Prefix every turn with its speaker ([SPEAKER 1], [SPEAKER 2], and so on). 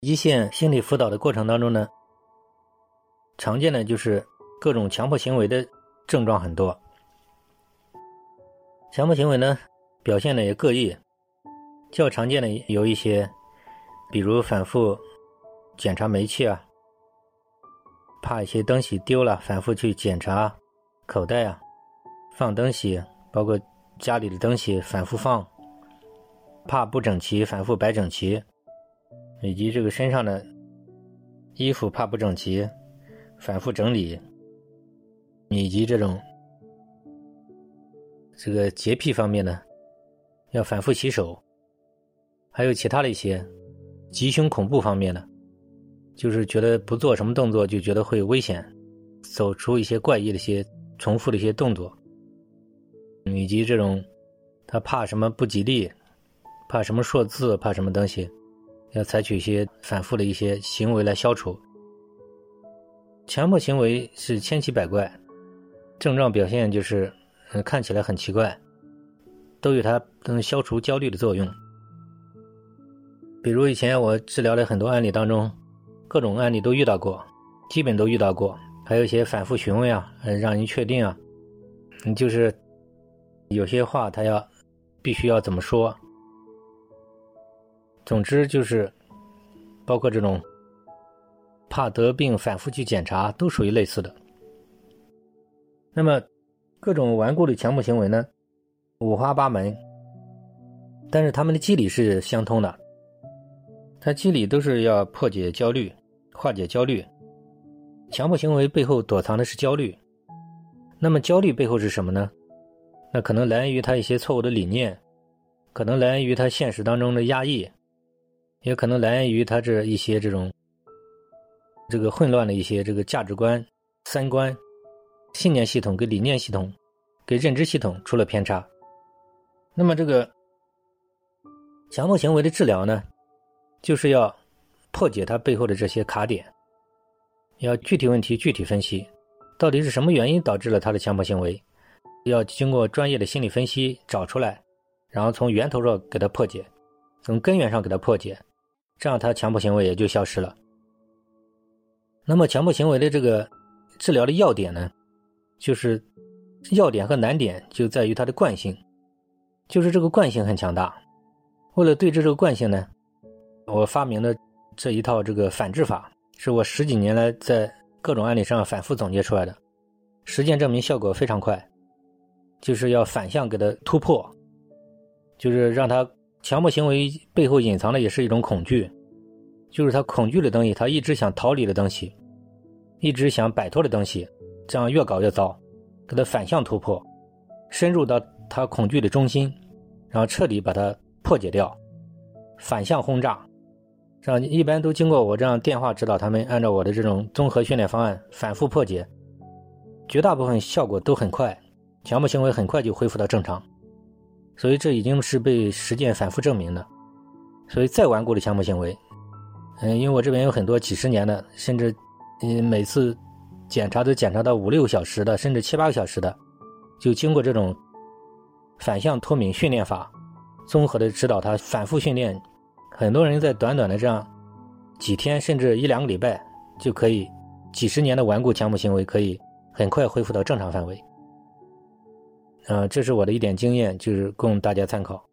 [SPEAKER 1] 一线心理辅导的过程当中呢，常见的就是各种强迫行为的症状很多。强迫行为呢，表现的也各异，较常见的有一些，比如反复检查煤气啊，怕一些东西丢了，反复去检查口袋啊，放东西，包括家里的东西反复放，怕不整齐，反复摆整齐，以及这个身上的衣服怕不整齐，反复整理，以及这种。这个洁癖方面呢，要反复洗手，还有其他的一些吉凶恐怖方面的，就是觉得不做什么动作就觉得会危险，走出一些怪异的一些重复的一些动作，以及这种他怕什么不吉利，怕什么数字，怕什么东西，要采取一些反复的一些行为来消除。强迫行为是千奇百怪，症状表现就是。嗯，看起来很奇怪，都有它能消除焦虑的作用。比如以前我治疗的很多案例当中，各种案例都遇到过，基本都遇到过，还有一些反复询问啊，让人确定啊，你就是有些话他要必须要怎么说。总之就是，包括这种怕得病反复去检查，都属于类似的。那么。各种顽固的强迫行为呢，五花八门，但是他们的机理是相通的。它机理都是要破解焦虑、化解焦虑。强迫行为背后躲藏的是焦虑。那么焦虑背后是什么呢？那可能来源于他一些错误的理念，可能来源于他现实当中的压抑，也可能来源于他这一些这种这个混乱的一些这个价值观、三观。信念系统跟理念系统，跟认知系统出了偏差，那么这个强迫行为的治疗呢，就是要破解它背后的这些卡点，要具体问题具体分析，到底是什么原因导致了他的强迫行为，要经过专业的心理分析找出来，然后从源头上给他破解，从根源上给他破解，这样他强迫行为也就消失了。那么强迫行为的这个治疗的要点呢？就是要点和难点就在于它的惯性，就是这个惯性很强大。为了对峙这个惯性呢，我发明的这一套这个反制法，是我十几年来在各种案例上反复总结出来的，实践证明效果非常快。就是要反向给它突破，就是让他强迫行为背后隐藏的也是一种恐惧，就是他恐惧的东西，他一直想逃离的东西，一直想摆脱的东西。这样越搞越糟，给他反向突破，深入到他恐惧的中心，然后彻底把它破解掉，反向轰炸。这样一般都经过我这样电话指导他们，按照我的这种综合训练方案反复破解，绝大部分效果都很快，强迫行为很快就恢复到正常。所以这已经是被实践反复证明的。所以再顽固的强迫行为，嗯，因为我这边有很多几十年的，甚至嗯每次。检查都检查到五六个小时的，甚至七八个小时的，就经过这种反向脱敏训练法，综合的指导他反复训练，很多人在短短的这样几天，甚至一两个礼拜，就可以几十年的顽固强迫行为可以很快恢复到正常范围。呃，这是我的一点经验，就是供大家参考。